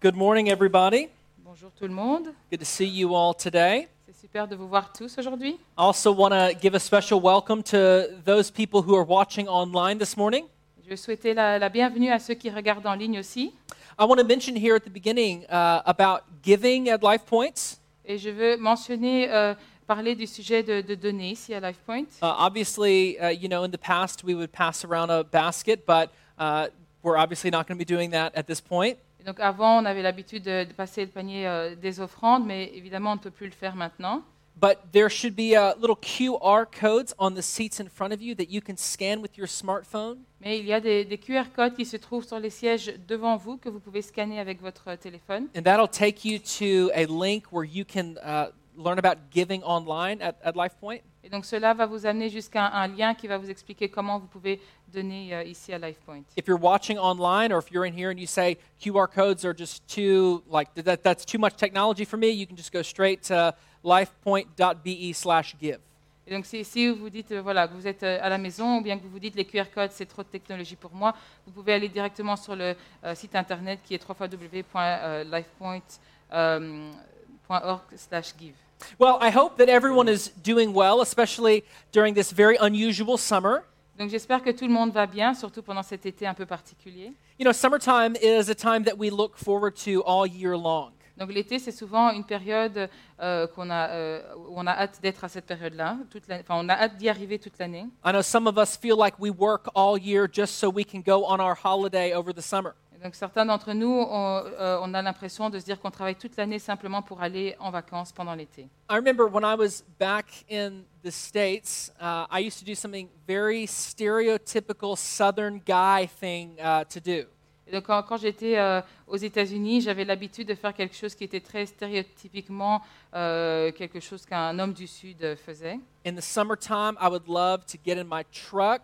Good morning, everybody. Bonjour tout le monde. Good to see you all today. C'est super de vous voir tous aujourd'hui. I also want to give a special welcome to those people who are watching online this morning. Je souhaiter la, la bienvenue à ceux qui regardent en ligne aussi. I want to mention here at the beginning uh, about giving at Life Points. Et je veux mentionner, euh, parler du sujet de, de donner ici à LifePoint. Uh, obviously, uh, you know, in the past we would pass around a basket, but uh, we're obviously not going to be doing that at this point. Donc avant, on avait l'habitude de, de passer le panier euh, des offrandes, mais évidemment, on ne peut plus le faire maintenant. But there should be uh, little QR codes on the seats in front of you that you can scan with your smartphone. Mais il y a des, des QR codes qui se trouvent sur les sièges devant vous que vous pouvez scanner avec votre téléphone. And that'll take you to a link where you can uh, learn about giving online at, at LifePoint. Et donc cela va vous amener jusqu'à un, un lien qui va vous expliquer comment vous pouvez donner euh, ici à LifePoint. If you're watching online or if you're in here and you say QR codes are just too, like, that, that's too much technology for me, you can just go straight to lifepoint.be slash give. Et donc, si, si vous vous dites euh, voilà, que vous êtes euh, à la maison ou bien que vous vous dites les QR codes, c'est trop de technologie pour moi, vous pouvez aller directement sur le euh, site internet qui est www.lifepoint.org/give. Well, I hope that everyone is doing well, especially during this very unusual summer. Donc, j'espère que tout le monde va bien, surtout pendant cet été un peu particulier. You know, summertime is a time that we look forward to all year long. Donc, l'été, c'est souvent une période euh, qu'on a, euh, où on a hâte d'être à cette période-là. toute l'année- Enfin, on a hâte d'y arriver toute l'année. I know some of us feel like we work all year just so we can go on our holiday over the summer. Donc, certains d'entre nous, on, euh, on a l'impression de se dire qu'on travaille toute l'année simplement pour aller en vacances pendant l'été. I remember when I was back in the States, uh, I used to do something very stereotypical Southern guy thing uh, to do. Et donc, quand, quand j'étais euh, aux États-Unis, j'avais l'habitude de faire quelque chose qui était très stéréotypiquement euh, quelque chose qu'un homme du Sud euh, faisait. In the summertime, I would love to get in my truck,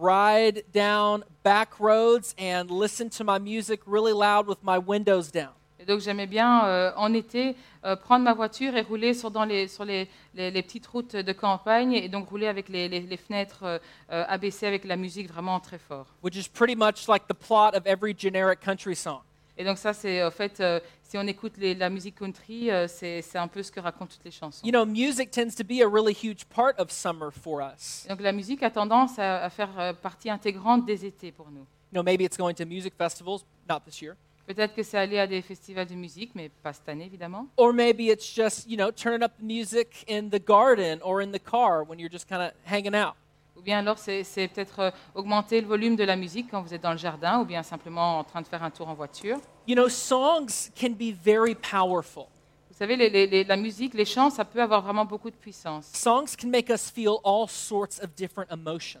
ride down back roads, and listen to my music really loud with my windows down. Et donc, j'aimais bien, euh, en été, euh, prendre ma voiture et rouler sur, dans les, sur les, les- les petites routes de campagne, et donc rouler avec les, les- les fenêtres euh, euh, abaissées avec la musique vraiment très fort. which is pretty much like the plot of every generic country song. Et donc, ça, c'est en fait, euh, si on écoute les- la musique country, euh, c'est c'est un peu ce que racontent toutes les chansons. You know, music tends to be a really huge part of summer for us. Donc, la musique a tendance à, à faire euh, partie intégrante des étés pour nous. You know, maybe it's going to music festivals, not this year. Peut-être que c'est aller à des festivals de musique, mais pas cette année, évidemment. Or maybe it's just, you know, turning up the music in the garden or in the car when you're just kind of hanging out. Ou bien alors, c'est peut-être euh, augmenter le volume de la musique quand vous êtes dans le jardin, ou bien simplement en train de faire un tour en voiture? You know, songs can be very powerful. Vous savez, les- les- les- la musique, les chants, ça peut avoir vraiment beaucoup de puissance. Songs can make us feel all sorts of different emotions.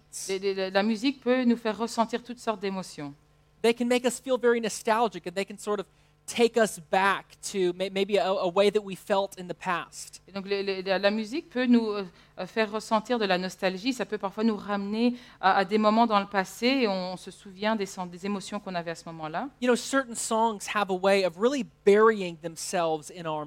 La musique peut nous faire ressentir toutes sortes d'émotions. They can make us feel very nostalgic and they can sort of take us back to may- maybe a, a way that we felt in the past. Et donc, la musique peut nous euh, faire ressentir de la nostalgie. Ça peut parfois nous ramener à, à des moments dans le passé et on, se souvient des, émotions qu'on avait à ce moment-là. You know, certain songs have a way of really burying themselves in our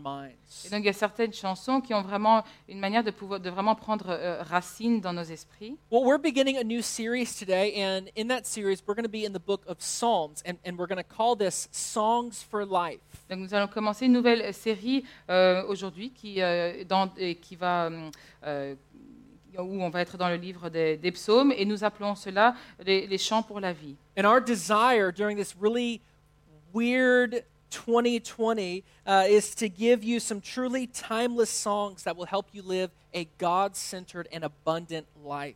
Et donc, il y a certaines chansons qui ont vraiment une manière de, pouvoir, de vraiment prendre euh, racine dans nos esprits. Well, we're beginning a new series today, and in that series, we're going to be in the book of Psalms, and, and we're going to call this Songs for Life. Donc, nous allons commencer une nouvelle série euh, aujourd'hui qui, euh, dans- et qui va, hum, euh, où on va être dans le livre des, psaumes et nous appelons cela les, les chants pour la vie. And our desire during this really weird 2020 uh, is to give you some truly timeless songs that will help you live a God centered and abundant life.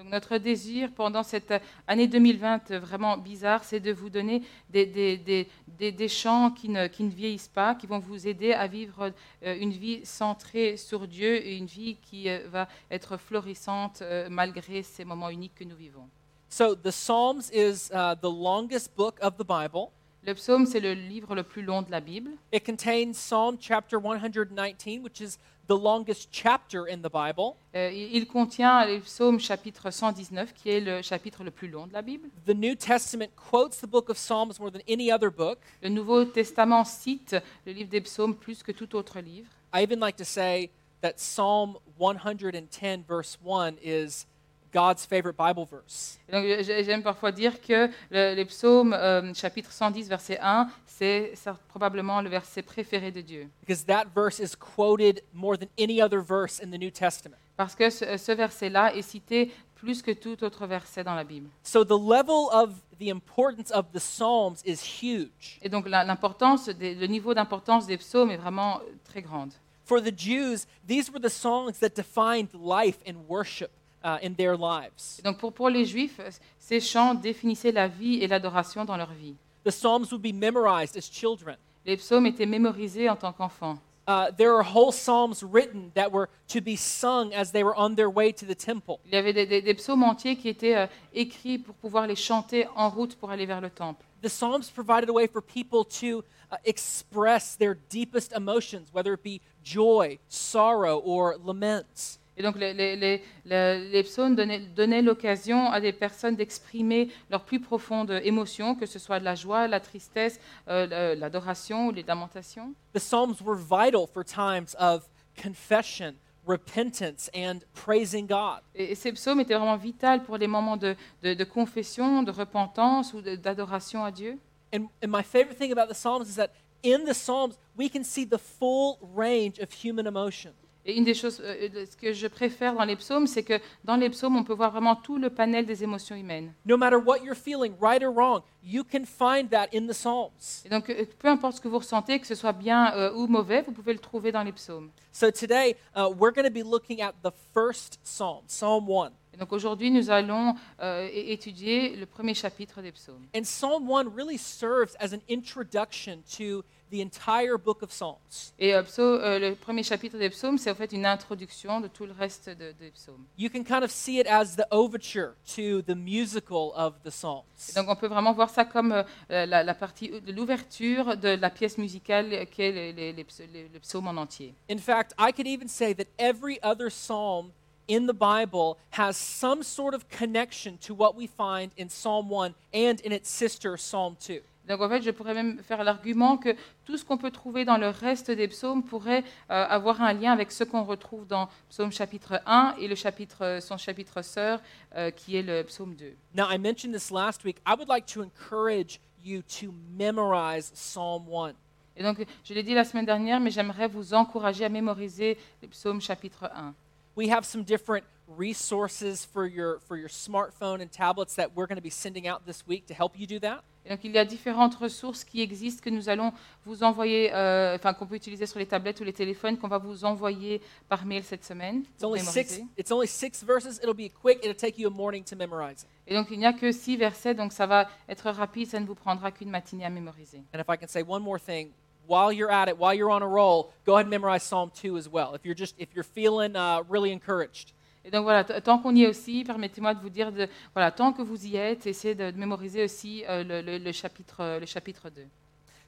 Donc notre désir pendant cette année 2020 vraiment bizarre, c'est de vous donner des, des, des, des, des chants qui ne, qui ne vieillissent pas, qui vont vous aider à vivre euh, une vie centrée sur Dieu et une vie qui euh, va être florissante euh, malgré ces moments uniques que nous vivons. So, the Psalms is uh, the longest book of the Bible. Le psaume, c'est le livre le plus long de la Bible. It contains Psalm chapter 119, which is the longest chapter in the Bible. Euh, il contient le psaume chapitre 119, qui est le chapitre le plus long de la Bible. The New Testament quotes the book of Psalms more than any other book. Le Nouveau Testament cite le livre des psaumes plus que tout autre livre. I even like to say that Psalm 110, verse 1, is God's favorite Bible verse. Donc, j'ai- j'aime parfois dire que le, les psaumes, euh, chapitre 110, verset 1, c'est probablement le verset préféré de Dieu. because that verse is quoted more than any other verse in the New Testament. Parce que ce, ce verset-là est cité plus que tout autre verset dans la Bible. So the level of the importance of the Psalms is huge. Et donc, l'importance, le niveau d'importance des psaumes est vraiment très grande. For the Jews, these were the songs that defined life and worship uh, in their lives. Donc, pour, pour les Juifs, euh, ces chants définissaient la vie et l'adoration dans leur vie. The Psalms would be memorized as children. Les psaumes étaient mémorisés en tant qu'enfants. Uh, there are whole Psalms written that were to be sung as they were on their way to the temple. Il y avait des, des- des psaumes entiers qui étaient euh, écrits pour pouvoir les chanter en route pour aller vers le temple. The Psalms provided a way for people to uh, express their deepest emotions, whether it be joy, sorrow, or laments. Et donc les, les- les- les- psaumes donnaient, donnaient l'occasion à des personnes d'exprimer leurs plus profondes émotions, que ce soit de la joie, la tristesse, euh, l'adoration ou les lamentations. The Psalms were vital for times of confession, repentance, and praising God. Et, ces psaumes étaient vraiment vitaux pour les moments de, de- de confession, de repentance ou d'adoration à Dieu. And, and my favorite thing about the Psalms is that in the Psalms, we can see the full range of human emotion. Et une des choses, euh, euh, ce que je préfère dans les psaumes, c'est que dans les psaumes, on peut voir vraiment tout le panel des émotions humaines. No matter what you're feeling, right or wrong, you can find that in the Psalms. Et donc, euh, peu importe ce que vous ressentez, que ce soit bien euh, ou mauvais, vous pouvez le trouver dans les psaumes. So today, uh, we're going to be looking at the first Psalm, Psalm 1. Et donc aujourd'hui, nous allons euh, étudier le premier chapitre des psaumes. And Psalm 1 really serves as an introduction to the entire book of Psalms. Et euh, psau- euh, le premier chapitre des psaumes, c'est en fait une introduction de tout le reste de- des psaumes. You can kind of see it as the overture to the musical of the Et Psalms. donc on peut vraiment voir ça comme euh, la, la partie euh, de l'ouverture de la pièce musicale qu'est les, les- les les- le psaume en entier. In fact, I could even say that every other psalm in the Bible has some sort of connection to what we find in Psalm 1 and in its sister, Psalm 2. Donc en fait, je pourrais même faire l'argument que tout ce qu'on peut trouver dans le reste des psaumes pourrait euh, avoir un lien avec ce qu'on retrouve dans psaume chapitre 1 et le chapitre, son chapitre sœur, euh, qui est le psaume 2. Now, I mentioned this last week. I would like to encourage you to memorize Psalm 1. Et donc, je l'ai dit la semaine dernière, mais j'aimerais vous encourager à mémoriser le psaume chapitre 1. We have some different resources for your, for your smartphone and tablets that we're going to be sending out this week to help you do that. Et donc, il y a différentes ressources qui existent que nous allons vous envoyer, euh, enfin, qu'on peut utiliser sur les tablettes ou les téléphones, qu'on va vous envoyer par mail cette semaine. It's only six, it's only six verses. It'll be quick. It'll take you a morning to memorize it. Et donc, il n'y a que six versets, donc ça va être rapide, ça ne vous prendra qu'une matinée à mémoriser. And if I can say one more thing, while you're at it, while you're on a roll, go ahead and memorize Psalm 2 as well. If you're just if you're feeling uh, really encouraged. Et donc voilà, tant qu'on y est aussi, permettez-moi de vous dire, de, voilà, tant que vous y êtes, essayez de, de mémoriser aussi euh, le, le- le chapitre, le chapitre 2.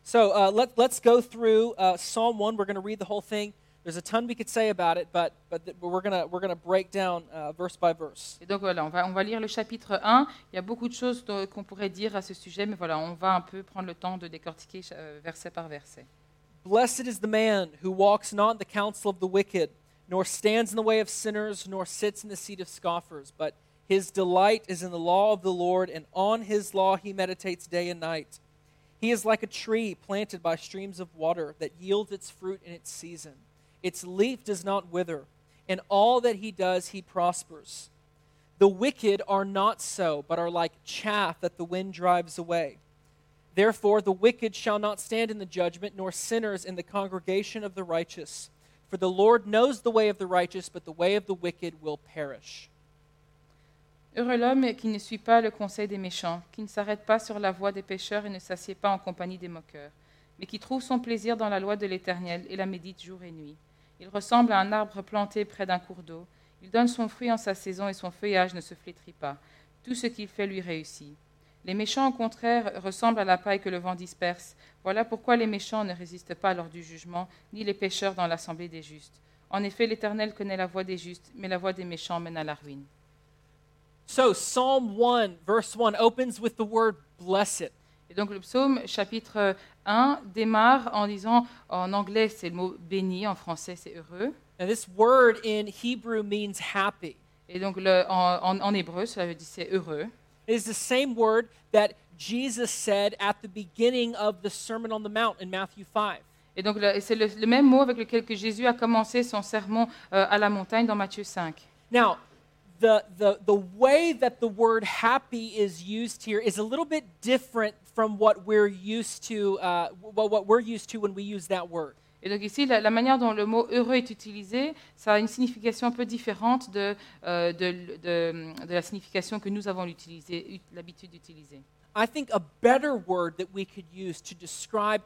So uh, let, let's go through uh, Psalm 1. We're going to read the whole thing. There's a ton we could say about it, but, but we're going we're gonna break down uh, verse by verse. Et donc voilà, on va, on va lire le chapitre 1. Il y a beaucoup de choses qu'on pourrait dire à ce sujet, mais voilà, on va un peu prendre le temps de décortiquer euh, verset par verset. Blessed is the man who walks not in the counsel of the wicked, nor stands in the way of sinners, nor sits in the seat of scoffers. But his delight is in the law of the Lord, and on his law he meditates day and night. He is like a tree planted by streams of water that yields its fruit in its season. Its leaf does not wither, and all that he does he prospers. The wicked are not so, but are like chaff that the wind drives away. Therefore, the wicked shall not stand in the judgment, nor sinners in the congregation of the righteous. For the Lord knows the way of the righteous, but the way of the wicked will perish. Heureux l'homme qui ne suit pas le conseil des méchants, qui ne s'arrête pas sur la voie des pécheurs et ne s'assied pas en compagnie des moqueurs, mais qui trouve son plaisir dans la loi de l'Éternel et la médite jour et nuit. Il ressemble à un arbre planté près d'un cours d'eau. Il donne son fruit en sa saison et son feuillage ne se flétrit pas. Tout ce qu'il fait lui réussit. Les méchants, au contraire, ressemblent à la paille que le vent disperse. Voilà pourquoi les méchants ne résistent pas lors du jugement, ni les pécheurs dans l'assemblée des justes. En effet, l'Éternel connaît la voie des justes, mais la voie des méchants mène à la ruine. So, Psalm 1, verse 1, opens with the word blessed. Et donc le psaume chapitre 1 démarre en disant, en anglais c'est le mot béni, en français c'est heureux. And this word in Hebrew means happy. Et donc le- en, en- en hébreu, cela veut dire c'est heureux. It is the same word that Jesus said at the beginning of the Sermon on the Mount in Matthew 5. Et donc c'est le, le même mot avec lequel que Jésus a commencé son sermon euh, à la montagne dans Matthieu 5. Now, the, the, the way that the word happy is used here is a little bit different from what we're used to, uh, well, what we're used to when we use that word. Et donc ici, la, la manière dont le mot heureux est utilisé, ça a une signification un peu différente de, euh, de, de- de la signification que nous avons l'habitude d'utiliser. I think a better word that we could use to describe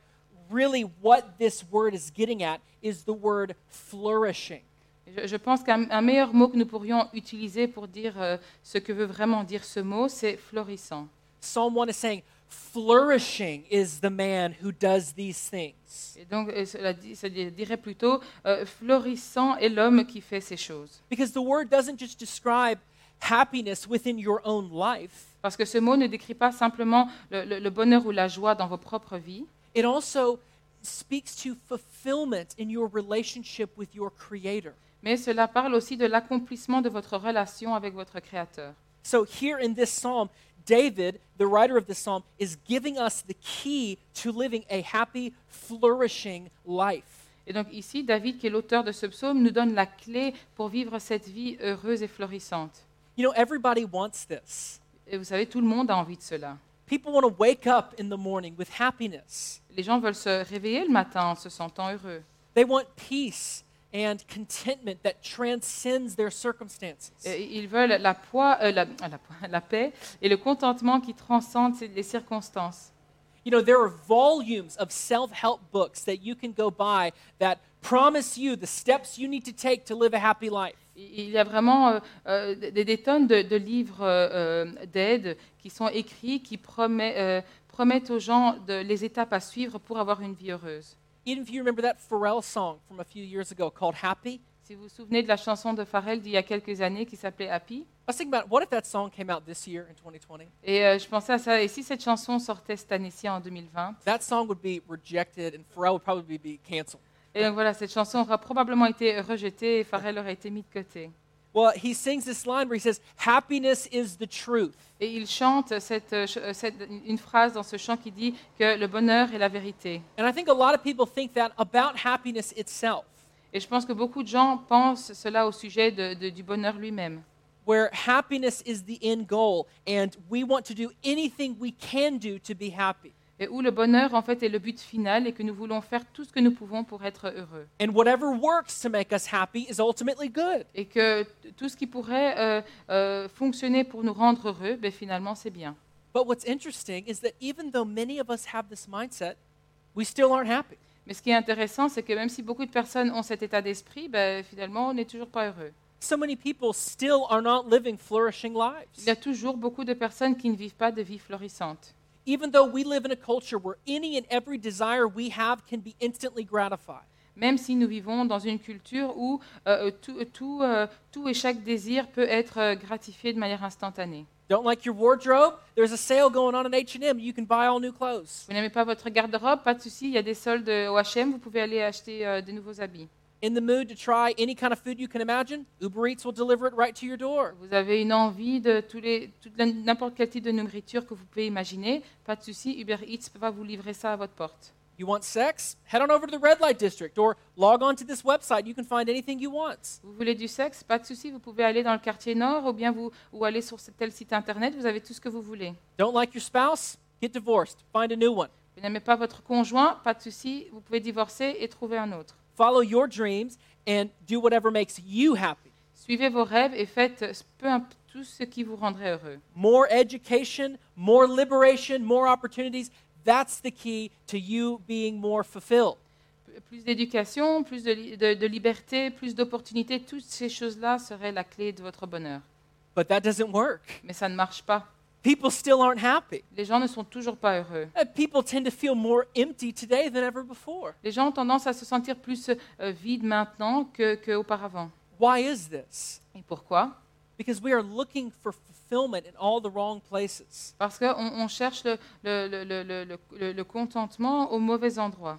really what this word is getting at is the word flourishing. Je, je pense qu'un un meilleur mot que nous pourrions utiliser pour dire euh, ce que veut vraiment dire ce mot, c'est florissant. Psalm 1 is saying, Flourishing is the man who does these things. Et donc, euh, cela dit- dirait plutôt euh, florissant est l'homme qui fait ces choses. Because the word doesn't just describe happiness within your own life, Parce que ce mot ne décrit pas simplement le, le- le bonheur ou la joie dans vos propres vies, it also speaks to fulfillment in your relationship with your Creator. mais cela parle aussi de l'accomplissement de votre relation avec votre Créateur. So, here in this psalm, David, the writer of this psalm, is giving us the key to living a happy, flourishing life. Et donc ici, David, qui est l'auteur de ce psaume, nous donne la clé pour vivre cette vie heureuse et florissante. You know, everybody wants this. Et vous savez, tout le monde a envie de cela. People want to wake up in the morning with happiness. Les gens veulent se réveiller le matin en se sentant heureux. They want peace and contentment that transcends their circumstances. Ils veulent la, poi- euh, la- ah, la la paix et le contentement qui transcendent les circonstances. You know, there are volumes of self help books that you can go buy that promise you the steps you need to take to live a happy life. Il y a vraiment euh, euh, des, des tonnes de, de livres euh, euh, d'aide qui sont écrits, qui promet- euh, promettent aux gens de- les étapes à suivre pour avoir une vie heureuse. Even if you remember that Pharrell song from a few years ago called Happy, Si vous vous souvenez de la chanson de Pharrell d'il y a quelques années qui s'appelait Happy, I was thinking about what if that song came out this year in 2020? et euh, je pensais à ça, et si cette chanson sortait cette année-ci en 2020 That song would be rejected and Pharrell would probably be canceled. Et donc voilà, cette chanson aura probablement été rejetée et Pharrell aurait été mis de côté. Well, he sings this line where he says, Happiness is the truth. Et il chante cette, euh, euh, cette- une phrase dans ce chant qui dit que le bonheur est la vérité. And I think a lot of people think that about happiness itself, Et je pense que beaucoup de gens pensent cela au sujet de- de- du bonheur lui-même. where happiness is the end goal and we want to do anything we can do to be happy. Et où le bonheur, en fait, est le but final et que nous voulons faire tout ce que nous pouvons pour être heureux. And whatever works to make us happy is ultimately good. Et que tout ce qui pourrait euh, euh, fonctionner pour nous rendre heureux, ben, finalement, c'est bien. But what's interesting is that even though many of us have this mindset, we still aren't happy. Mais ce qui est intéressant, c'est que même si beaucoup de personnes ont cet état d'esprit, ben, finalement, on n'est toujours pas heureux. So many people still are not living flourishing Il y a toujours beaucoup de personnes qui ne vivent pas de vie florissante. Even though we live in a culture where any and every desire we have can be instantly gratified. Même si nous vivons dans une culture où euh, tout, tout, euh, tout et chaque désir peut être euh, gratifié de manière instantanée. Don't like your wardrobe? There's a sale going on at H&M. You can buy all new clothes. Vous n'aimez pas votre garde-robe, pas de souci, il y a des soldes au H&M, vous pouvez aller acheter euh, de nouveaux habits. In the mood to try any kind of food you can imagine? Uber Eats will deliver it right to your door. Vous avez une envie de tous les, n'importe quel type de nourriture que vous pouvez imaginer, pas de souci, Uber Eats va vous livrer ça à votre porte. You want sex? Head on over to the red light district or log on to this website. You can find anything you want. Vous voulez du sexe, pas de souci, vous pouvez aller dans le quartier nord ou bien vous ou aller sur tel site internet, vous avez tout ce que vous voulez. Don't like your spouse? Get divorced. Find a new one. Vous n'aimez pas votre conjoint, pas de souci, vous pouvez divorcer et trouver un autre. Follow your dreams and do whatever makes you happy. Suivez vos rêves et faites euh, peu tout ce qui vous rendrait heureux. More education, more liberation, more opportunities. That's the key to you being more fulfilled. Plus d'éducation, plus de, de- de liberté, plus d'opportunités, toutes ces choses-là seraient la clé de votre bonheur. But that doesn't work. Mais ça ne marche pas. People still aren't happy. Les gens ne sont toujours pas heureux. Uh, People tend to feel more empty today than ever before. Les gens ont tendance à se sentir plus euh, vides maintenant que- qu'auparavant. Why is this? Et pourquoi? Because we are looking for fulfillment in all the wrong places. Parce qu'on on cherche le, le- le- le- le- le- le contentement au mauvais endroit.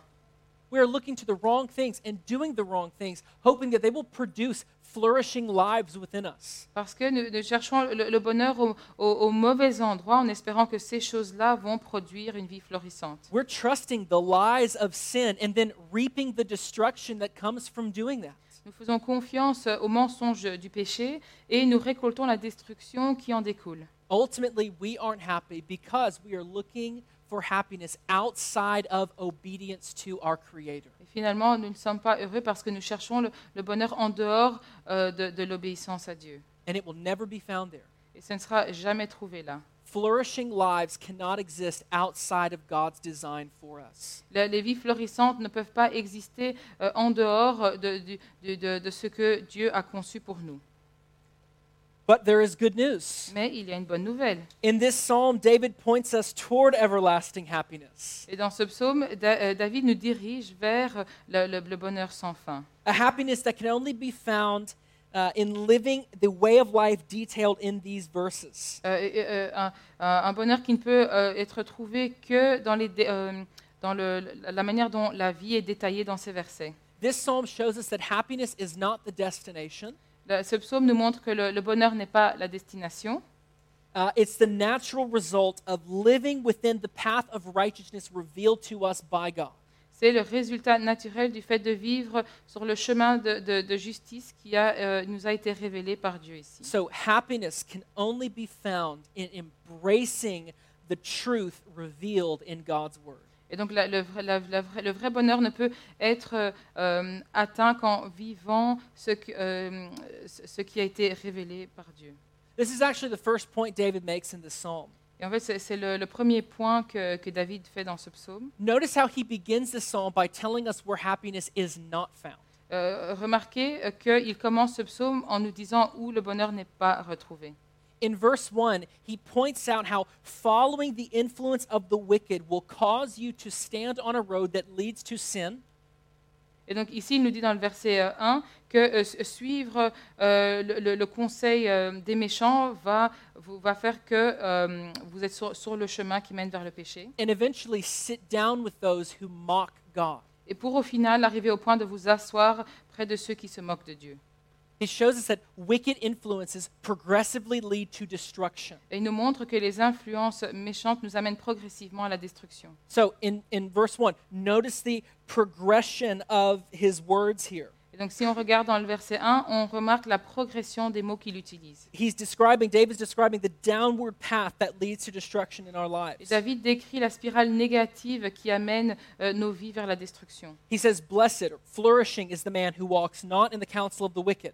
We are looking to the wrong things and doing the wrong things, hoping that they will produce flourishing lives within us. Parce que nous, nous cherchons le, le bonheur au, au- au mauvais endroit en espérant que ces choses-là vont produire une vie florissante. We're trusting the lies of sin and then reaping the destruction that comes from doing that. Nous faisons confiance aux mensonges du péché et nous récoltons la destruction qui en découle. Ultimately, we aren't happy because we are looking for happiness outside of obedience to our Creator. Et finalement, nous ne sommes pas heureux parce que nous cherchons le, le bonheur en dehors euh, de, de l'obéissance à Dieu. And it will never be found there. Et ce ne sera jamais trouvé là. Flourishing lives cannot exist outside of God's design for us. Les vies florissantes ne peuvent pas exister euh, en dehors de, de- de ce que Dieu a conçu pour nous. But there is good news. Mais il y a une bonne nouvelle. In this psalm, David points us toward everlasting happiness, Et dans ce psaume, Da- euh, David nous dirige vers le, le- le bonheur sans fin. a happiness that can only be found uh, in living the way of life detailed in these verses. Euh, euh, un, un- bonheur qui ne peut euh, être trouvé que dans, les euh, dans le- la manière dont la vie est détaillée dans ces versets. This psalm shows us that happiness is not the destination, Le- ce psaume nous montre que le, le bonheur n'est pas la destination, uh, it's the natural result of living within the path of righteousness revealed to us by God. c'est le résultat naturel du fait de vivre sur le chemin de, de- de justice qui a, euh, nous a été révélé par Dieu ici. So, happiness can only be found in embracing the truth revealed in God's Word. Et donc la- le, vrai, la- la le vrai bonheur ne peut être euh, euh, atteint qu'en vivant ce, que- euh, ce qui a été révélé par Dieu. This is actually the first point David makes in this psalm. Et en fait, c'est le, le premier point que, que David fait dans ce psaume. Notice how he begins this psalm by telling us where happiness is not found. Euh, remarquez euh, qu'il commence ce psaume en nous disant où le bonheur n'est pas retrouvé. In verse 1, he points out how following the influence of the wicked will cause you to stand on a road that leads to sin, Et donc ici, il nous dit dans le verset euh, 1 que euh, su- suivre euh, le, conseil euh, des méchants va, va faire que euh, vous êtes sur, sur le chemin qui mène vers le péché. and eventually sit down with those who mock God. Et pour au final arriver au point de vous asseoir près de ceux qui se moquent de Dieu. He shows us that wicked influences progressively lead to destruction. Et il nous montre que les influences méchantes nous amènent progressivement à la destruction. So in, in verse 1, notice the progression of his words here. Et donc si on regarde dans le verset 1, on remarque la progression des mots qu'il utilise. He's describing, David's describing the downward path that leads to destruction in our Et lives. David décrit la spirale négative qui amène euh, nos vies vers la destruction. He says, Blessed or flourishing is the man who walks not in the counsel of the wicked.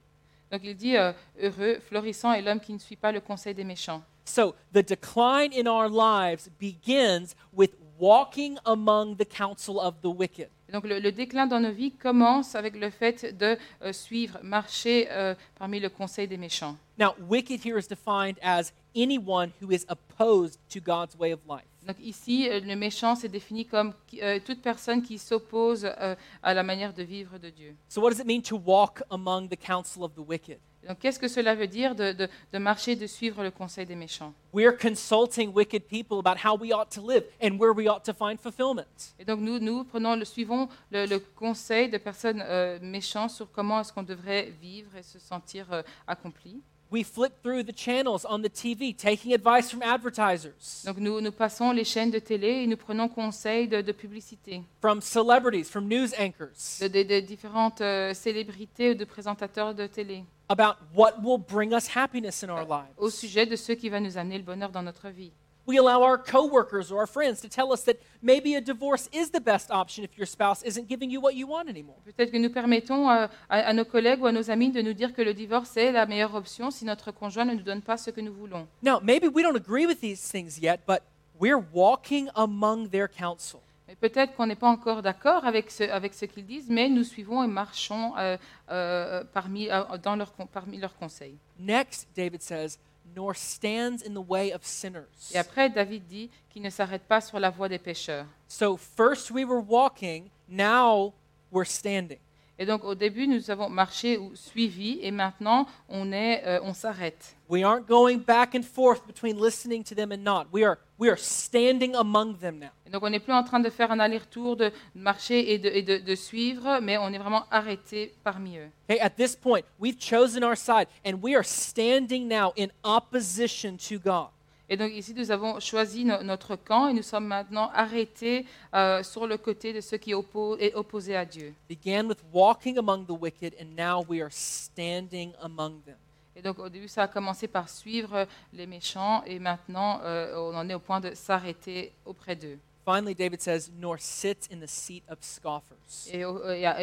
Donc il dit euh, heureux, florissant est l'homme qui ne suit pas le conseil des méchants. So the decline in our lives begins with walking among the counsel of the wicked. Donc le, le déclin dans nos vies commence avec le fait de euh, suivre, marcher euh, parmi le conseil des méchants. Now, wicked here is defined as anyone who is opposed to God's way of life. Donc ici, euh, le méchant c'est défini comme euh, toute personne qui s'oppose euh, à la manière de vivre de Dieu. So, what does it mean to walk among the counsel of the wicked? Donc qu'est-ce que cela veut dire de, de- de marcher, de suivre le conseil des méchants? We're consulting wicked people about how we ought to live and where we ought to find fulfillment. Et donc nous, nous prenons le, suivons le, le conseil de personnes euh, méchantes sur comment est-ce qu'on devrait vivre et se sentir euh, accompli. We flip through the channels on the TV, taking advice from advertisers, Donc nous, nous passons les chaînes de télé et nous prenons conseil de, de publicité, from celebrities, from news anchors, de, de- de différentes euh, célébrités ou de présentateurs de télé, about what will bring us happiness in our au lives. sujet de ce qui va nous amener le bonheur dans notre vie. We allow our coworkers or our friends to tell us that maybe a divorce is the best option if your spouse isn't giving you what you want anymore. Peut-être que nous permettons euh, à, à nos collègues ou à nos amis de nous dire que le divorce est la meilleure option si notre conjoint ne nous donne pas ce que nous voulons. Now, maybe we don't agree with these things yet, but we're walking among their counsel. Peut-être qu'on n'est pas encore d'accord avec ce, avec ce qu'ils disent, mais nous suivons et marchons euh, euh, parmi, euh, dans leur, parmi leurs conseils. Next, David says, nor stands in the way of sinners. Et après, David dit qu'il ne s'arrête pas sur la voie des pécheurs. So, first we were walking, now we're standing. Et donc au début, nous avons marché ou suivi, et maintenant on est, euh, on s'arrête. We aren't going back and forth between listening to them and not. We are, we are standing among them now. Et donc on n'est plus en train de faire un aller-retour, de marcher et, de, et de- de suivre, mais on est vraiment arrêté parmi eux. Okay, at this point, we've chosen our side and we are standing now in opposition to God. Et donc ici, nous avons choisi no- notre camp et nous sommes maintenant arrêtés euh, sur le côté de ceux qui oppo- est opposé à Dieu. Began with walking among the wicked, and now we are standing among them. Et donc au début, ça a commencé par suivre les méchants et maintenant euh, on en est au point de s'arrêter auprès d'eux. Finally, David says, nor sit in the seat of scoffers. Et,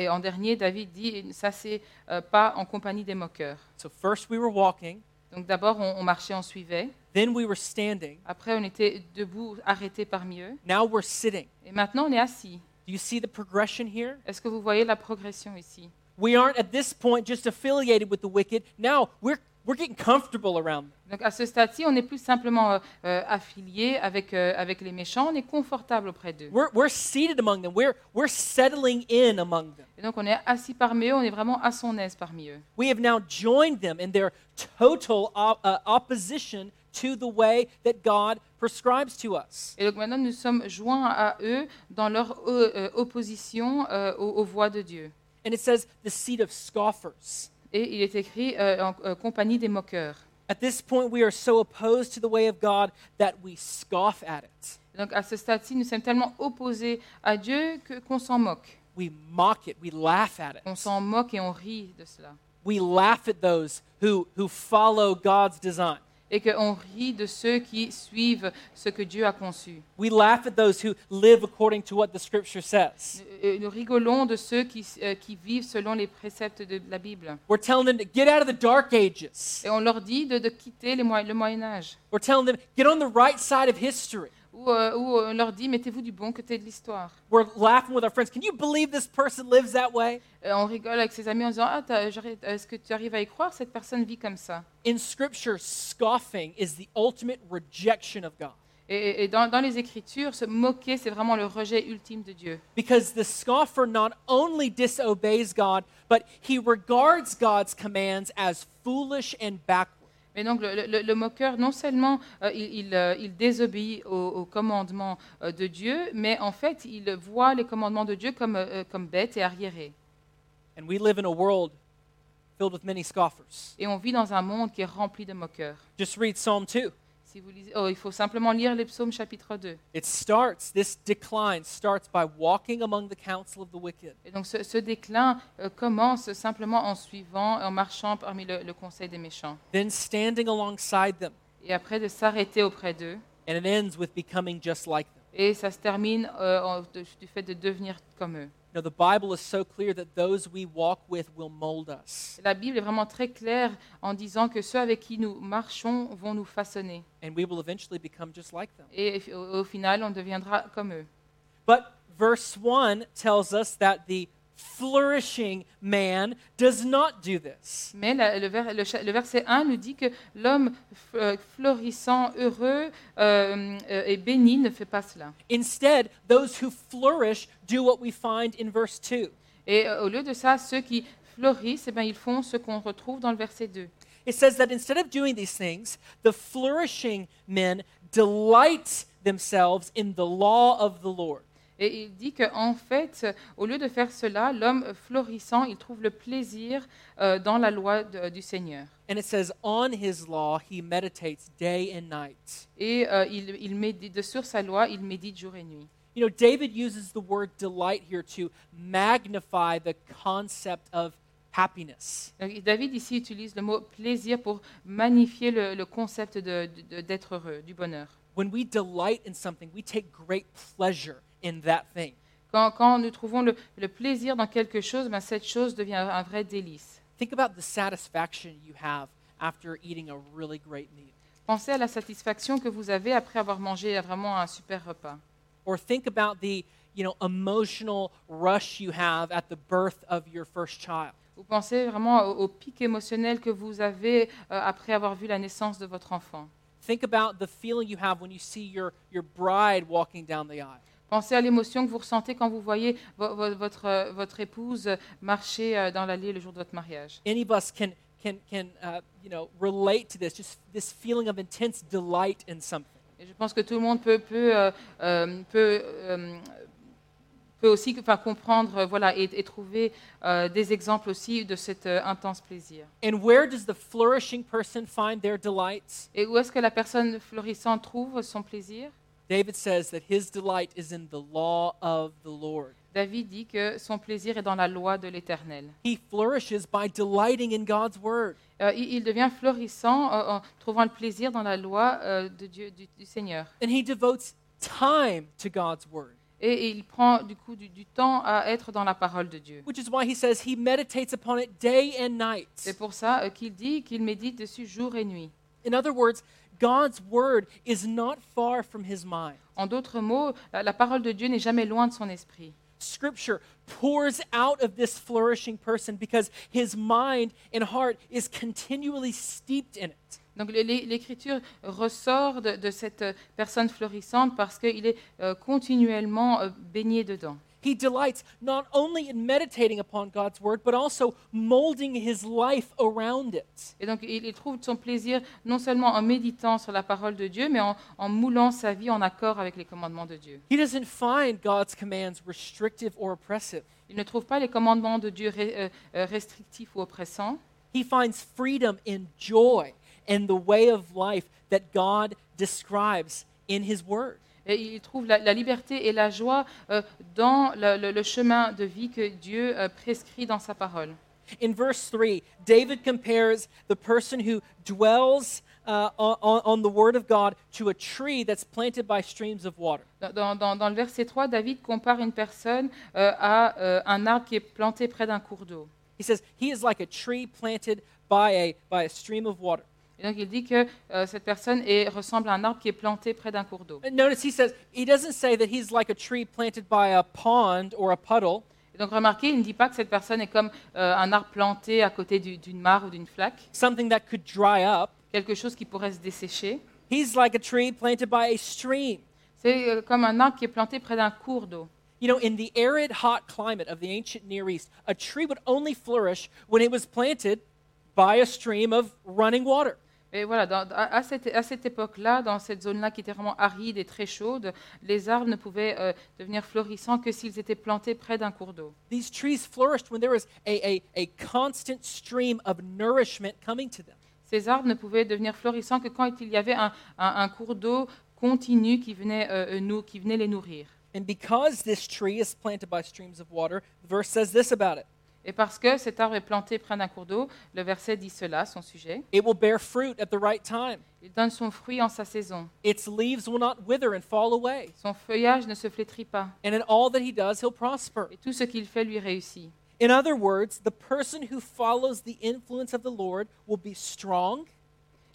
en dernier, David dit, ça c'est euh, pas en compagnie des moqueurs. So first we were walking, Donc d'abord, on, on marchait, on suivait. then we were standing, Après, on était debout, arrêtés parmi eux. now we're sitting. Et maintenant, on est assis. Do you see the progression here? Est-ce que vous voyez la progression ici? We aren't at this point just affiliated with the wicked. Now we're, we're getting comfortable around them. Donc à ce stade-ci, on n'est plus simplement euh, euh, affilié avec, euh, avec les méchants, on est confortable auprès d'eux. We're, we're seated among them. We're, we're settling in among them. Et donc on est assis parmi eux, on est vraiment à son aise parmi eux. We have now joined them in their total op- uh, opposition to the way that God prescribes to us. Et donc maintenant, nous sommes joints à eux dans leur euh, euh, opposition euh, aux, aux voies de Dieu. And it says the seat of scoffers. Et il est écrit euh, en euh, compagnie des moqueurs. At this point, we are so opposed to the way of God that we scoff at it. Donc à ce stade-ci, nous sommes tellement opposés à Dieu que- qu'on s'en moque. We mock it. We laugh at On it. s'en moque et on rit de cela. We laugh at those who, who follow God's design. Et qu'on rit de ceux qui suivent ce que Dieu a conçu. We laugh at those who live according to what the scripture says. Euh, Nous rigolons de ceux qui, euh, qui vivent selon les préceptes de la Bible. We're telling them to get out of the dark ages. Et on leur dit de, de quitter les Moyen- le Moyen Âge. We're telling them get on the right side of history. Euh, ou on leur dit mettez-vous du bon côté de l'histoire. We're laughing with our friends. Can you believe this person lives that way? Euh, on rigole avec ses amis en disant ah, est-ce que tu arrives à y croire? Cette personne vit comme ça. In scripture, scoffing is the ultimate rejection of God. Et, et dans, dans les Écritures, se moquer, c'est vraiment le rejet ultime de Dieu. Because the scoffer not only disobeys God, but he regards God's commands as foolish and backward. Mais donc le, le- le moqueur, non seulement euh, il, il, euh, il désobéit aux, aux commandements euh, de Dieu, mais en fait il voit les commandements de Dieu comme, euh, comme bêtes et arriérés. And we live in a world filled with many scoffers. Et on vit dans un monde qui est rempli de moqueurs. Just read Psalm 2. Si vous lisez, oh, il faut simplement lire les psaumes chapitre 2. It starts, this decline starts by walking among the counsel of the wicked. Et donc ce, ce déclin euh, commence simplement en suivant, en marchant parmi le, le conseil des méchants. then standing alongside them, Et après de s'arrêter auprès d'eux. and it ends with becoming just like them. Et ça se termine euh, en- de- du fait de devenir comme eux. You know, the Bible is so clear that those we walk with will mold us, La Bible est vraiment très claire en disant que ceux avec qui nous marchons vont nous façonner. and we will eventually become just like them. Et au, au final, on deviendra comme eux. But verse 1 tells us that the flourishing man does not do this. Mais la- le, vers- le le verset 1 nous dit que l'homme euh, florissant, heureux euh, euh, et béni ne fait pas cela. Instead, those who flourish do what we find in verse 2. Et euh, au lieu de ça, ceux qui fleurissent, eh bien, ils font ce qu'on retrouve dans le verset 2. It says that instead of doing these things, the flourishing men delight themselves in the law of the Lord. Et il dit qu'en fait, au lieu de faire cela, l'homme florissant, il trouve le plaisir euh, dans la loi de- du Seigneur. And it says, On his law he meditates day and night. Et euh, il, il médite, sur sa loi, il médite jour et nuit. You know, David uses the word delight here to magnify the concept of happiness. Donc, David ici utilise le mot plaisir pour magnifier le, le concept de- de- d'être heureux, du bonheur. When we delight in something, we take great pleasure in that thing. Quand, quand nous trouvons le, le plaisir dans quelque chose, ben, cette chose devient un vrai délice. Think about the satisfaction you have after eating a really great meal. Pensez à la satisfaction que vous avez après avoir mangé vraiment un super repas. Or think about the, you know, emotional rush you have at the birth of your first child. Vous pensez vraiment au, au pic émotionnel que vous avez euh, après avoir vu la naissance de votre enfant. Think about the feeling you have when you see your, your bride walking down the aisle. Pensez à l'émotion que vous ressentez quand vous voyez vo- vo- votre, euh, votre épouse marcher euh, dans l'allée le jour de votre mariage. Any of us can, can, can uh, you know, relate to this, just this feeling of intense delight in something. Et je pense que tout le monde peut, peut, euh, euh, peut, euh, peut aussi enfin, comprendre voilà, et, et trouver des exemples aussi de cet intense plaisir. And where does the flourishing person find their delights? Et où est-ce que la personne florissante trouve son plaisir? David says that his delight is in the law of the Lord. David dit que son plaisir est dans la loi de l'Éternel. He flourishes by delighting in God's word. Euh, il, il devient florissant euh, en trouvant le plaisir dans la loi euh, de Dieu, du, du Seigneur. And he devotes time to God's word, Et, et il prend du coup du, du temps à être dans la parole de Dieu. which is why he says he meditates upon it day and night. C'est pour ça euh, qu'il dit qu'il médite dessus jour et nuit. In other words, God's word is not far from his mind. En d'autres mots, la, la parole de Dieu n'est jamais loin de son esprit. Scripture pours out of this flourishing person because his mind and heart is continually steeped in it. Donc l'É- l'É- l'Écriture ressort de, de cette euh, personne florissante parce qu'il est euh, continuellement euh, baigné dedans. He delights not only in meditating upon God's word, but also molding his life around it. Et donc il, il trouve son plaisir non seulement en méditant sur la parole de Dieu, mais en, en moulant sa vie en accord avec les commandements de Dieu. He doesn't find God's commands restrictive or oppressive. Il ne trouve pas les commandements de Dieu ré- euh, euh, restrictifs ou oppressants. He finds freedom and joy in the way of life that God describes in his word. Et il trouve la, la liberté et la joie euh, dans le, le- le chemin de vie que Dieu euh, prescrit dans sa parole. In verse 3, David compares the person who dwells uh, on, on the word of God to a tree that's planted by streams of water. Dans, dans- dans le verset 3, David compare une personne euh, à euh, un arbre qui est planté près d'un cours d'eau. He says, He is like a tree planted by a, by a stream of water. Et donc il dit que euh, cette personne est- ressemble à un arbre qui est planté près d'un cours d'eau. And notice he says, He doesn't say that he's like a tree planted by a pond or a puddle. Et donc remarquez, il ne dit pas que cette personne est comme euh, un arbre planté à côté du- d'une mare ou d'une flaque, something that could dry up. quelque chose qui pourrait se dessécher. He's like a tree planted by a stream. C'est euh, comme un arbre qui est planté près d'un cours d'eau. You know, in the arid, hot climate of the ancient Near East, a tree would only flourish when it was planted by a stream of running water. Et voilà, dans- à, cette, à cette époque-là, dans cette zone-là qui était vraiment aride et très chaude, les arbres ne pouvaient euh, devenir florissants que s'ils étaient plantés près d'un cours d'eau. These trees flourished when there was a, a, a constant stream of nourishment coming to them. Ces arbres ne pouvaient devenir florissants que quand il y avait un, un- un cours d'eau continu qui venait, euh, euh, nous, qui venait les nourrir. And because this tree is planted by streams of water, the verse says this about it Et parce que cet arbre est planté près d'un cours d'eau, le verset dit cela, son sujet. it will bear fruit at the right time. Il donne son fruit en sa saison. Its leaves will not wither and fall away. Son feuillage ne se flétrit pas. And in all that he does, he'll prosper. Et tout ce qu'il fait lui réussit. In other words, the person who follows the influence of the Lord will be strong,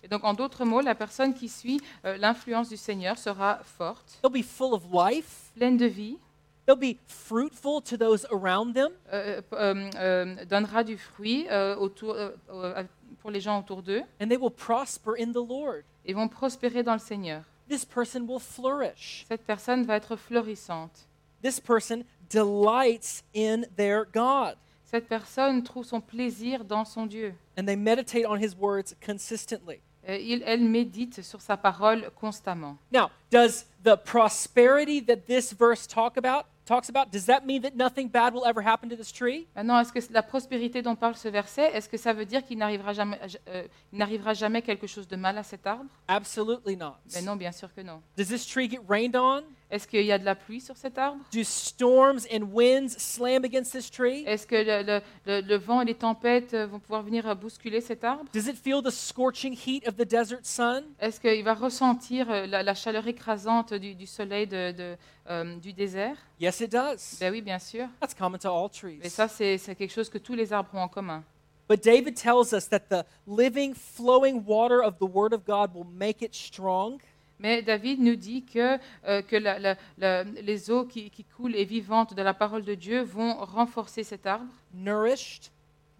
Et donc, en d'autres mots, la personne qui suit euh, l'influence du Seigneur sera forte, they'll be full of life, pleine de vie, they'll be fruitful to those around them, euh, euh, euh, euh, donnera du fruit euh, autour, euh, pour les gens autour d'eux and they will prosper in the Lord. et vont prospérer dans le Seigneur. This person will flourish. Cette personne va être florissante. This person delights in their God, Cette personne trouve son plaisir dans son Dieu. and they meditate on his words consistently. Il, elle médite sur sa parole constamment. Now, does the prosperity that this verse talk about talks about does that mean that nothing bad will ever happen to this tree? Maintenant, est-ce que la prospérité dont parle ce verset, est-ce que ça veut dire qu'il n'arrivera jamais, euh, il n'arrivera jamais quelque chose de mal à cet arbre? Absolutely not. Mais non, bien sûr que non. Does this tree get rained on? Est-ce qu'il y a de la pluie sur cet arbre? Do storms and winds slam against this tree? Est-ce que le, le- le- le vent et les tempêtes euh, vont pouvoir venir euh, bousculer cet arbre? Does it feel the scorching heat of the desert sun? Est-ce qu'il va ressentir euh, la, la chaleur écrasante du, du soleil de- de, euh, du désert? Yes, it does. Ben oui, bien sûr. That's common to all trees. ça, c'est c'est quelque chose que tous les arbres ont en commun. But David tells us that the living, flowing water of the Word of God will make it strong, Mais David nous dit que, euh, que la- la- la- les eaux qui, qui coulent et vivantes de la parole de Dieu vont renforcer cet arbre, nourished,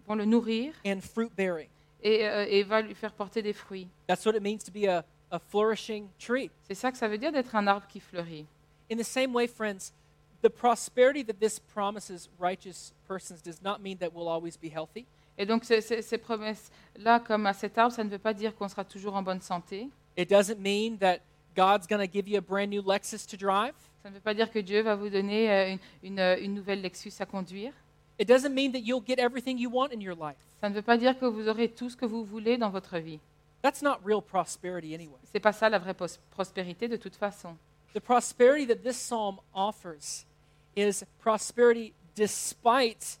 vont le nourrir and fruit bearing. et, euh, et va lui faire porter des fruits. That's what it means to be a, a flourishing tree. C'est ça que ça veut dire d'être un arbre qui fleurit. in the same way, friends, the prosperity that this promises righteous persons does not mean that we'll always be healthy. Et donc ces, ces- ces promesses-là, comme à cet arbre, ça ne veut pas dire qu'on sera toujours en bonne santé. It doesn't mean that God's going to give you a brand new Lexus to drive. Ça ne veut pas dire que Dieu va vous donner euh, une, une, euh, une nouvelle Lexus à conduire. It doesn't mean that you'll get everything you want in your life. Ça ne veut pas dire que vous aurez tout ce que vous voulez dans votre vie. That's not real prosperity anyway. C'est pas ça la vraie pos- prospérité de toute façon. The prosperity that this psalm offers is prosperity despite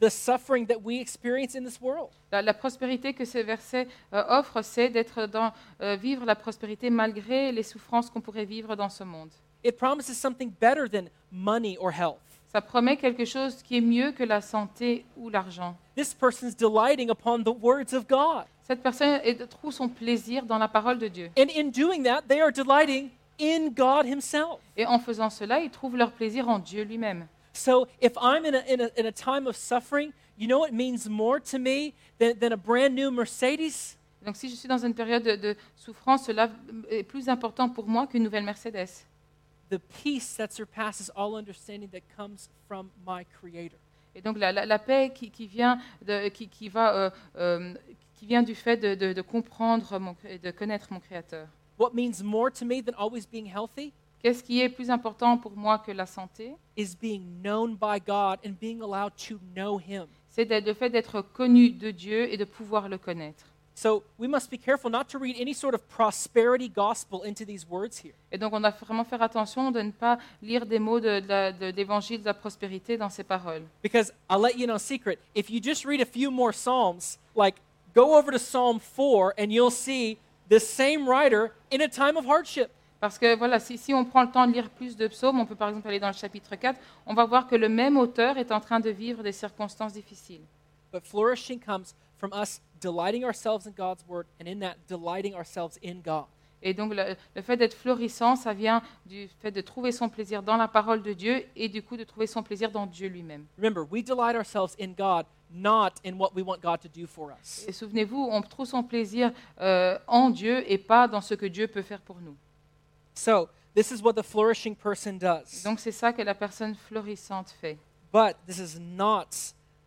the suffering that we experience in this world. La, la prospérité que ces versets euh, offrent, c'est d'être dans euh, vivre la prospérité malgré les souffrances qu'on pourrait vivre dans ce monde. It promises something better than money or health. Ça promet quelque chose qui est mieux que la santé ou l'argent. This person's delighting upon the words of God. Cette personne est- trouve son plaisir dans la parole de Dieu. And in doing that, they are delighting in God Himself. Et en faisant cela, ils trouvent leur plaisir en Dieu lui-même. So if I'm in a, in a, in a time of suffering, you know what means more to me than, than a brand new Mercedes? Donc si je suis dans une période de, de souffrance, cela est plus important pour moi qu'une nouvelle Mercedes. The peace that surpasses all understanding that comes from my Creator. Et donc la, la- la paix qui, qui vient, de, qui, qui va, euh, euh, qui vient du fait de, de- de comprendre cré- de connaître mon Créateur. What means more to me than always being healthy? Qu'est-ce qui est plus important pour moi que la santé? Is being known by God and being allowed to know Him. C'est le fait d'être connu de Dieu et de pouvoir le connaître. So we must be careful not to read any sort of prosperity gospel into these words here. Et donc on doit vraiment faire attention de ne pas lire des mots de, de la- de l'évangile de la prospérité dans ces paroles. Because I'll let you know a secret. If you just read a few more Psalms, like go over to Psalm 4 and you'll see the same writer in a time of hardship. Parce que voilà, si, si on prend le temps de lire plus de psaumes, on peut par exemple aller dans le chapitre 4, on va voir que le même auteur est en train de vivre des circonstances difficiles. But flourishing comes from us delighting ourselves in God's word and in that delighting ourselves in God. Et donc le, le fait d'être florissant, ça vient du fait de trouver son plaisir dans la parole de Dieu et du coup de trouver son plaisir dans Dieu lui-même. Remember, we delight ourselves in God, not in what we want God to do for us. Et souvenez-vous, on trouve son plaisir euh, en Dieu et pas dans ce que Dieu peut faire pour nous. So, this is what the flourishing person does. Donc c'est ça que la personne florissante fait. But this is not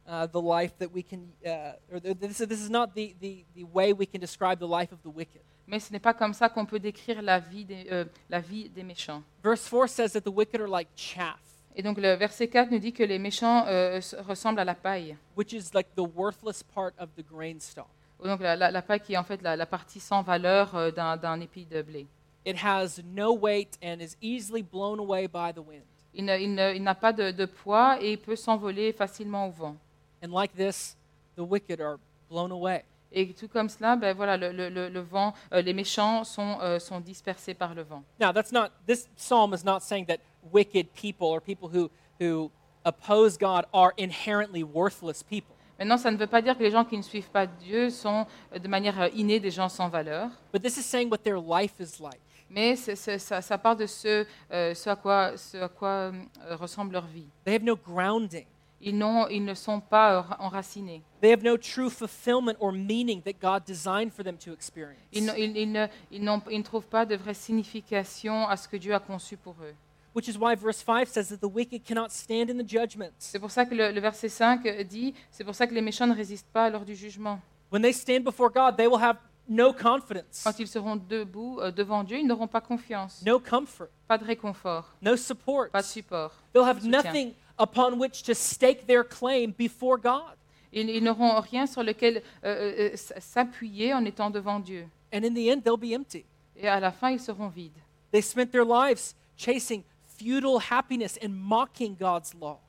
uh, the life that we can, uh, or th- this is, this is not the, the, the way we can describe the life of the wicked. Mais ce n'est pas comme ça qu'on peut décrire la vie des, euh, la vie des méchants. Verse 4 says that the wicked are like chaff, Et donc le verset 4 nous dit que les méchants euh, s- ressemblent à la paille. which is like the worthless part of the grain stalk. Donc la, la- la paille qui est en fait la, la partie sans valeur euh, d'un d'un épi de blé. It has no weight and is easily blown away by the wind. Il ne- il ne- il n'a pas de, de poids et il peut s'envoler facilement au vent. And like this, the wicked are blown away. Et tout comme cela, ben voilà, le, le- le- le vent, euh, les méchants sont, euh, sont dispersés par le vent. Now, that's not, this psalm is not saying that wicked people or people who, who oppose God are inherently worthless people. Maintenant, ça ne veut pas dire que les gens qui ne suivent pas Dieu sont euh, de manière euh, innée des gens sans valeur, But this is saying what their life is like. Mais ça, ça part de ce, euh, ce à quoi, ce à quoi euh, ressemble leur vie. They have no grounding. Ils, ne sont pas enracinés. They have no true fulfillment or meaning that God designed for them to experience. Ils, ils- ils ne, ils n'ont- ils ne trouvent pas de vraie signification à ce que Dieu a conçu pour eux. Which is why verse 5 says that the wicked cannot stand in the judgments. C'est pour ça que le, le verset 5 dit, c'est pour ça que les méchants ne résistent pas lors du jugement. When they stand before God, they will have no confidence, Quand ils seront debout euh, devant Dieu, ils n'auront pas confiance, no comfort, pas de réconfort, no support. pas de support. They'll have soutien. nothing upon which to stake their claim before God. Ils, ils n'auront rien sur lequel euh, euh, euh, s- s'appuyer en étant devant Dieu. And in the end, they'll be empty. Et à la fin, ils seront vides. They spent their lives chasing futile happiness and mocking God's law.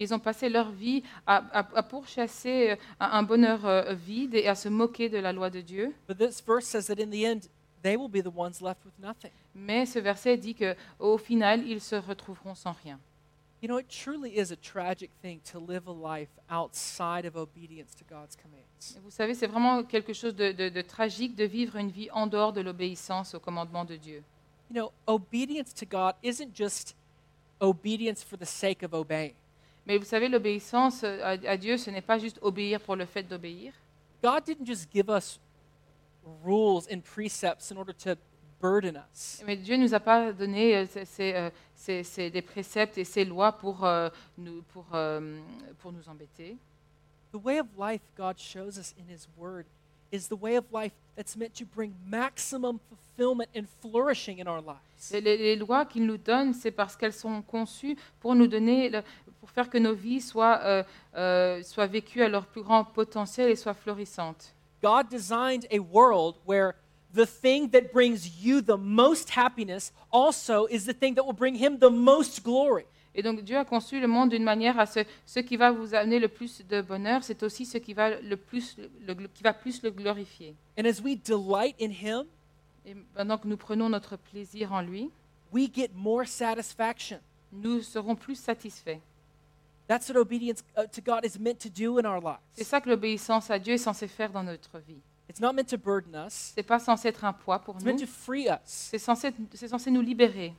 Ils ont passé leur vie à, à- à pourchasser euh, un bonheur euh, vide et à se moquer de la loi de Dieu. But this verse says that in the end, they will be the ones left with nothing. Mais ce verset dit que au final, ils se retrouveront sans rien. You know, it truly is a tragic thing to live a life outside of obedience to God's commands. Vous savez, c'est vraiment quelque chose de, de- de tragique de vivre une vie en dehors de l'obéissance au commandement de Dieu. You know, obedience to God isn't just obedience for the sake of obeying. Mais vous savez, l'obéissance euh, à, à Dieu, ce n'est pas juste obéir pour le fait d'obéir. God didn't just give us rules and precepts in order to burden us. Mais Dieu ne nous a pas donné euh, ces, ces, euh, ces- ces- des préceptes et ces lois pour, euh, nous, pour, euh, pour nous embêter. The way of life God shows us in His Word is the way of life that's meant to bring maximum fulfillment and flourishing in our lives. Les, les- les lois qu'il nous donne, c'est parce qu'elles sont conçues pour nous donner, le- pour faire que nos vies soient, euh, euh, soient vécues à leur plus grand potentiel et soient florissantes. God designed a world where the thing that brings you the most happiness also is the thing that will bring Him the most glory. Et donc Dieu a conçu le monde d'une manière à ce, ce qui va vous amener le plus de bonheur, c'est aussi ce qui va le plus, le- qui va plus le glorifier. And as we delight in Him, Et pendant que nous prenons notre plaisir en lui, we get more satisfaction. nous serons plus satisfaits. That's what obedience uh, to God is meant to do in our lives. C'est ça que l'obéissance à Dieu est censée faire dans notre vie. It's not meant to burden us, C'est pas censé être un poids pour it's nous. meant to free us. C'est censé, c'est censé nous libérer.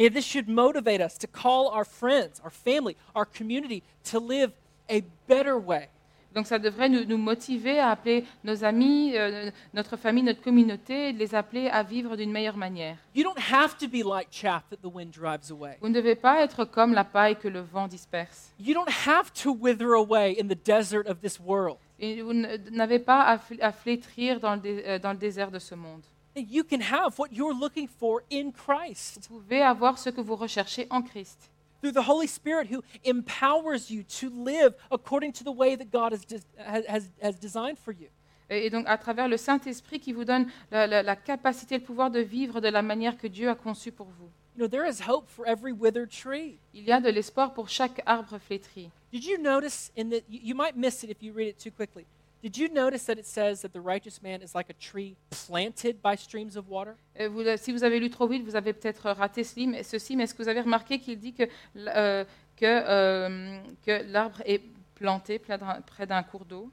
And this should motivate us to call our friends, our family, our community to live a better way. Donc ça devrait nous, nous motiver à appeler nos amis, euh, notre famille, notre communauté, et de les appeler à vivre d'une meilleure manière. You don't have to be like chaff that the wind drives away. Vous ne devez pas être comme la paille que le vent disperse. You don't have to wither away in the desert of this world. Et vous n'avez pas à, fl- à flétrir dans le, dé- euh, dans le désert de ce monde. You can have what you're looking for in Christ Vous pouvez avoir ce que vous recherchez en Christ. Through the Holy Spirit who empowers you to live according to the way that God has, has, has, designed for you. Et donc à travers le Saint-Esprit qui vous donne la, la- la capacité, le pouvoir de vivre de la manière que Dieu a conçu pour vous. You know, there is hope for every withered tree. Il y a de l'espoir pour chaque arbre flétri. Did you notice in the, you might miss it if you read it too quickly. Did you notice that it says that the righteous man is like a tree planted by streams of water? Euh, vous- si vous avez lu trop vite, vous avez peut-être raté ceci, mais, ceci, mais est-ce que vous avez remarqué qu'il dit que, euh, que, euh, que l'arbre est planté près d'un- près d'un cours d'eau?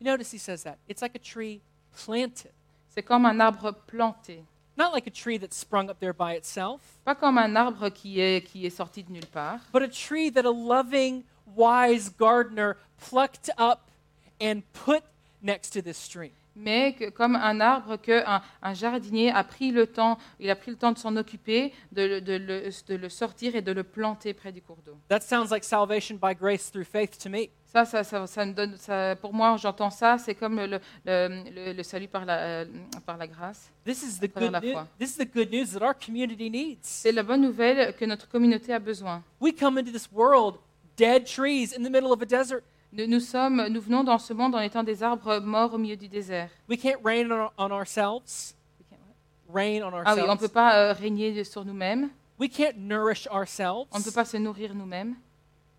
You notice he says that. It's like a tree planted, C'est comme un arbre planté, not like a tree that sprung up there by itself, pas comme un arbre qui est, qui est sorti de nulle part, but a tree that a loving, wise gardener plucked up and put next to this stream. mais que- comme un arbre que un, un jardinier a pris le temps, il a pris le temps de s'en occuper, de, le- de le, de le sortir et de le planter près du cours d'eau. That sounds like salvation by grace through faith to me. Ça, ça, ça, ça me donne, ça, pour moi, j'entends ça, c'est comme le, le, le- salut par la, euh, par la grâce. This is the travers good la news. foi. This is the good news that our community needs. C'est la bonne nouvelle que notre communauté a besoin. We come into this world dead trees in the middle of a desert. Nous, nous sommes, nous venons dans ce monde en étant des arbres morts au milieu du désert. We can't rain on, on ourselves. Rain on Ah oui, on ne ourselves. peut pas euh, régner sur nous-mêmes, We can't nourish ourselves. on ne peut pas se nourrir nous-mêmes,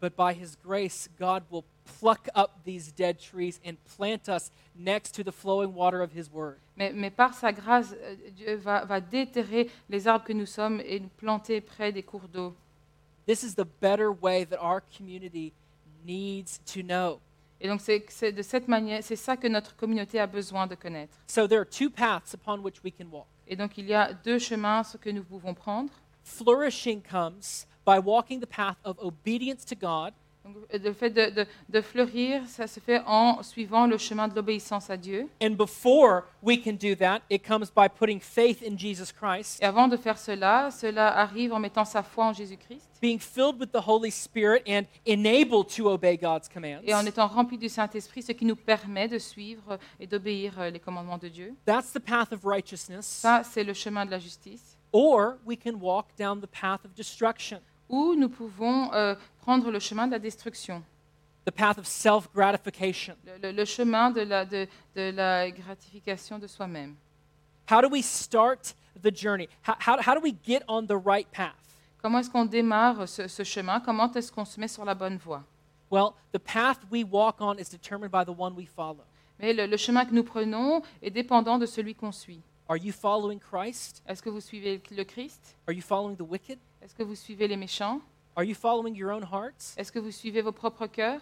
But by His grace, God will pluck up these dead trees and plant us next to the flowing water of His Word. mais, mais par sa grâce, euh, Dieu va, va déterrer les arbres que nous sommes et nous planter près des cours d'eau. This is the better way that our community needs to know. Et donc c'est c'est de cette manière, c'est ça que notre communauté a besoin de connaître. So there are two paths upon which we can walk. Et donc il y a deux chemins que nous pouvons prendre. Flourishing comes by walking the path of obedience to God Donc, euh, le fait de, de- de fleurir, ça se fait en suivant le chemin de l'obéissance à Dieu. And before we can do that, it comes by putting faith in Jesus Christ, Et avant de faire cela, cela arrive en mettant sa foi en Jésus-Christ being filled with the Holy Spirit and enabled to obey God's commands. et en étant rempli du Saint-Esprit, ce qui nous permet de suivre et d'obéir euh, les commandements de Dieu. That's the path of righteousness. Ça, c'est le chemin de la justice. Or we can walk down the path of destruction, Ou nous pouvons euh, prendre le chemin de la destruction, the path of self gratification. le, le- le chemin de la, de, de la gratification de soi-même. How do we start the journey? How, how, how do we get on the right path? Comment est-ce qu'on démarre ce, ce chemin? Comment est-ce qu'on se met sur la bonne voie? Well, the path we walk on is determined by the one we follow. Mais le, le chemin que nous prenons est dépendant de celui qu'on suit. Are you following Christ? Est-ce que vous suivez le Christ? Are you following the wicked? Est-ce que vous suivez les méchants? Are you following your own hearts? Est-ce que vous suivez vos propres cœurs?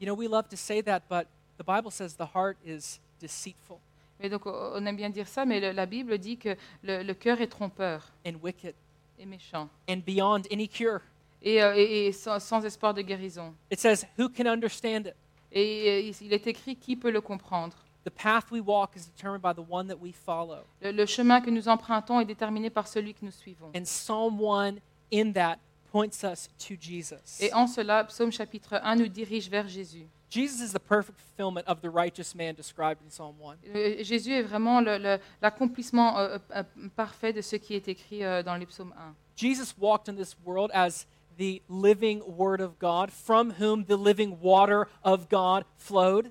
You know, we love to say that, but the Bible says the heart is deceitful Et donc, on aime bien dire ça, mais le- la Bible dit que le, le cœur est trompeur and wicked et méchant and beyond any cure. et, euh, et- et sans, sans espoir de guérison. It says, Who can understand it? Et euh, il est écrit qui peut le comprendre? The path we walk is determined by the one that we follow. Le, le chemin que nous empruntons est déterminé par celui que nous suivons. And Psalm 1 in that points us to Jesus. Et en cela, Psaume chapitre 1 nous dirige vers Jésus. Jesus is the perfect fulfillment of the righteous man described in Psalm 1. Euh, Jésus est vraiment le- le- l'accomplissement euh, euh, parfait de ce qui est écrit euh, dans les psaumes 1. Jesus walked in this world as the living Word of God, from whom the living water of God flowed.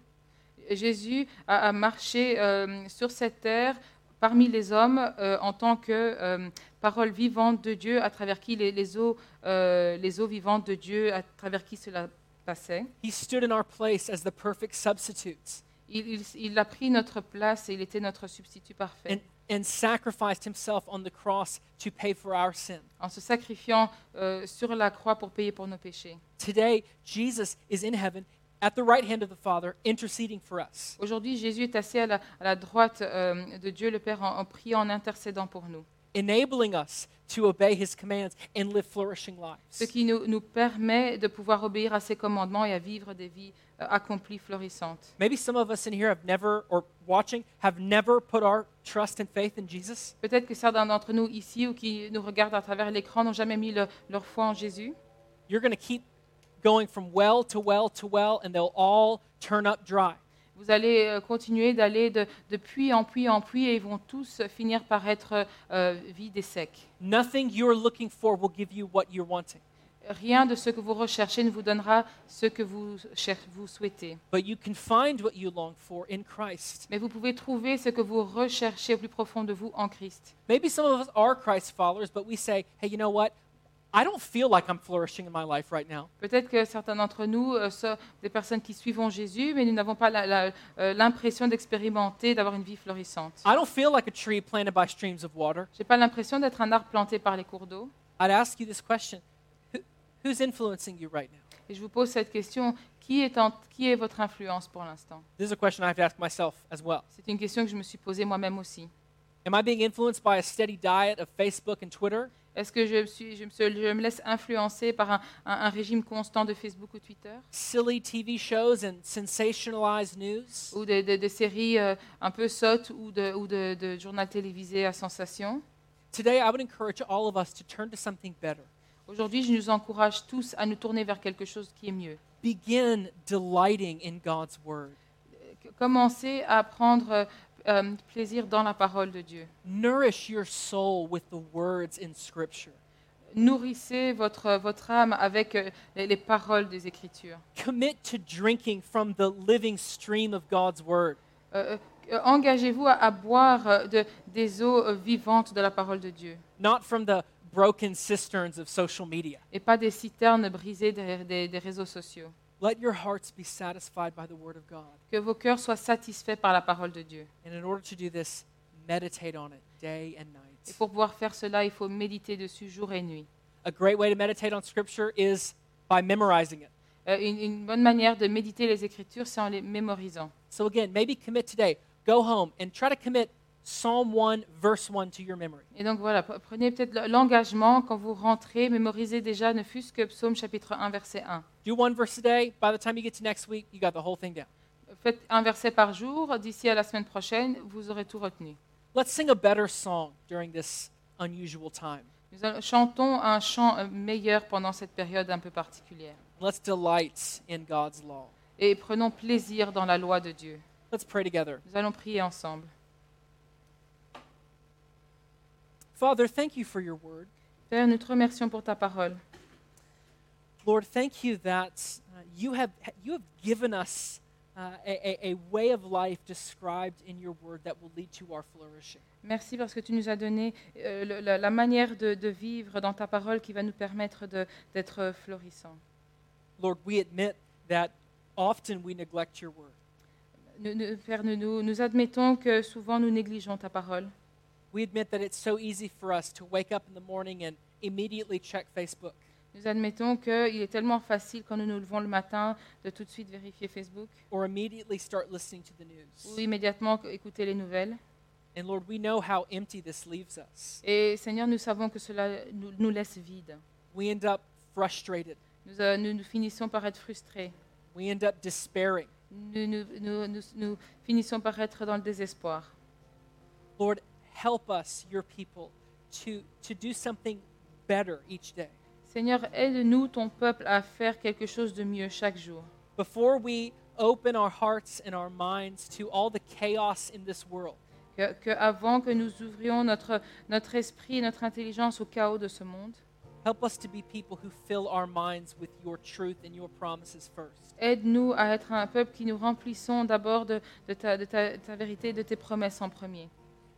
Jésus a, a marché euh, sur cette terre parmi les hommes euh, en tant que euh, parole vivante de Dieu, à travers qui les, les eaux, euh, les eaux vivantes de Dieu, à travers qui cela passait. He stood in our place as the perfect substitute Il, il- il a pris notre place et il était notre substitut parfait. and, and sacrificed himself on the cross to pay for our sin. en se sacrifiant euh, sur la croix pour payer pour nos péchés. Today, Jesus is in heaven at the right hand of the Father, interceding for us. Aujourd'hui, Jésus est assis à la, à la droite euh, de Dieu le Père en, en priant, en intercédant pour nous, enabling us to obey his commands and live flourishing lives. ce qui nous, nous permet de pouvoir obéir à ses commandements et à vivre des vies euh, accomplies, florissantes. Maybe some of us in here have never, or watching, have never put our trust and faith in Jesus. Peut-être que certains d'entre nous ici ou qui nous regardent à travers l'écran n'ont jamais mis le- leur foi en Jésus. You're going to keep going from well to well to well, and they'll all turn up dry. Vous allez euh, continuer d'aller de, de puits en puits en puits et ils vont tous finir par être euh, vides et secs. Nothing you're looking for will give you what you're wanting, Rien de ce que vous recherchez ne vous donnera ce que vous, vous souhaitez. but you can find what you long for in Christ. Mais vous pouvez trouver ce que vous recherchez au plus profond de vous en Christ. Maybe some of us are Christ followers, but we say, hey, you know what? I don't feel like I'm flourishing in my life right now. Peut-être que certains d'entre nous euh, sont des personnes qui suivent Jésus, mais nous n'avons pas la- la- euh, l'impression d'expérimenter, d'avoir une vie florissante. I don't feel like a tree planted by streams of water. Je n'ai pas l'impression d'être un arbre planté par les cours d'eau. I'd ask you this question Who, Who's influencing you right now? Et je vous pose cette question, qui est, en- qui est votre influence pour l'instant? This is a question I have to ask myself as well. C'est une question que je me suis posée moi-même aussi. Am I being influenced by a steady diet of Facebook and Twitter? Est-ce que je, suis, je, me, je me laisse influencer par un, un- un régime constant de Facebook ou Twitter? Silly TV shows and sensationalized news? ou de, de- de séries euh, un peu sottes ou de, ou de, de journal télévisé à sensation? Today, I would encourage all of us to turn to something better. Aujourd'hui, je nous encourage tous à nous tourner vers quelque chose qui est mieux. Begin delighting in God's Word. Commencez à prendre euh, plaisir dans la parole de Dieu. Nourish your soul with the words in Scripture. Nourrissez votre, votre âme avec euh, les, les paroles des Écritures. Commit to drinking from the living stream of God's Word. Euh, euh, Engagez-vous à, à boire euh, de- des eaux euh, vivantes de la parole de Dieu not from the broken cisterns of social media. et pas des citernes brisées des- des réseaux sociaux. Let your hearts be satisfied by the Word of God. Que vos cœurs soient satisfaits par la parole de Dieu. And in order to do this, meditate on it day and night. Et pour pouvoir faire cela, il faut méditer dessus jour et nuit. A great way to meditate on Scripture is by memorizing it. Euh, une, une bonne manière de méditer les Écritures, c'est en les mémorisant. So, again, maybe commit today. Go home and try to commit Psalm 1, verse 1 to your memory. Et donc voilà, pre- prenez peut-être l'engagement quand vous rentrez, mémorisez déjà ne fût-ce que Psaume chapitre 1, verset 1. Do one verse a day. By the time you get to next week, you got the whole thing down. Faites un verset par jour, d'ici à la semaine prochaine, vous aurez tout retenu. Let's sing a better song during this unusual time. Nous chantons un chant euh, meilleur pendant cette période un peu particulière. Let's delight in God's law. Et prenons plaisir dans la loi de Dieu. Let's pray together. Nous allons prier ensemble. Father, thank you for your word. Père, nous te remercions pour ta parole. Lord, thank you that uh, you, have, you have given us uh, a, a, way of life described in your word that will lead to our flourishing. Merci parce que tu nous as donné euh, la, la manière de, de vivre dans ta parole qui va nous permettre d'être florissants. Lord, we admit that often we neglect your word. Nous- nous- Père, nous, nous admettons que souvent nous négligeons ta parole. We admit that it's so easy for us to wake up in the morning and immediately check Facebook, Nous admettons qu'il est tellement facile quand nous nous levons le matin de tout de suite vérifier Facebook or immediately start listening to the news. ou immédiatement écouter les nouvelles. And Lord, we know how empty this leaves us. Et Seigneur, nous savons que cela nous, nous laisse vides. We end up frustrated. Nous, euh, nous, nous finissons par être frustrés. We end up despairing. nous, nous- nous- nous- nous finissons par être dans le désespoir. Lord, help us, your people, to, to do something better each day. Seigneur, aide-nous, ton peuple, à faire quelque chose de mieux chaque jour. Before we open our hearts and our minds to all the chaos in this world, Que, que avant que nous ouvrions notre, notre esprit et notre intelligence au chaos de ce monde, help us to be people who fill our minds with your truth and your promises first. aide-nous à être un peuple qui nous remplissons d'abord de, de ta, de ta- ta vérité, de tes promesses en premier.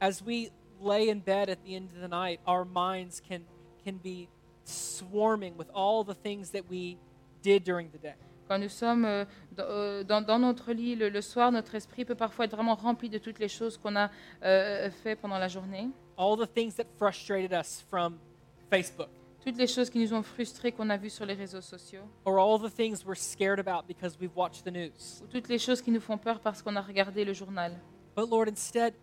As we lay in bed at the end of the night, our minds can, can be swarming with all the things that we did during the day. Quand nous sommes euh, dans, euh, dans- dans notre lit le, le soir, notre esprit peut parfois être vraiment rempli de toutes les choses qu'on a euh, fait pendant la journée, All the things that frustrated us from Facebook, toutes les choses qui nous ont frustrés qu'on a vues sur les réseaux sociaux, or all the things we're scared about because we've watched the news. ou toutes les choses qui nous font peur parce qu'on a regardé le journal. But Lord, instead,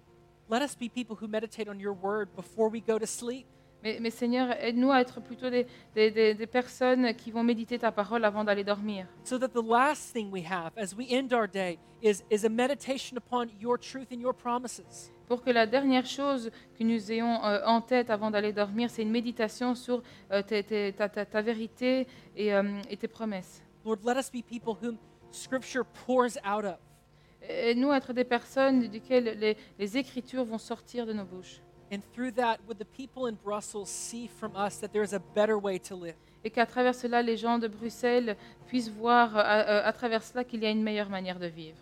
let us be people who meditate on your word before we go to sleep. Mais, mais Seigneur, aide-nous à être plutôt des, des- des- des personnes qui vont méditer ta parole avant d'aller dormir. So that the last thing we have as we end our day is, is a meditation upon your truth and your promises. Pour que la dernière chose que nous ayons euh, en tête avant d'aller dormir, c'est une méditation sur euh, tes- tes- ta, ta- ta vérité et, euh, et tes promesses. Lord, let us be people whom Scripture pours out of. Aide-nous à être des personnes duquel les, les Écritures vont sortir de nos bouches. And through that, would the people in Brussels see from us that there is a better way to live? Et qu'à travers cela, les gens de Bruxelles puissent voir euh, à, à- à travers cela qu'il y a une meilleure manière de vivre.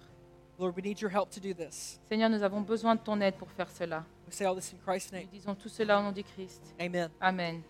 Lord, we need your help to do this. Seigneur, nous avons besoin de ton aide pour faire cela. We say all this in Christ's Nous disons tout cela au nom du Christ. Amen. Amen.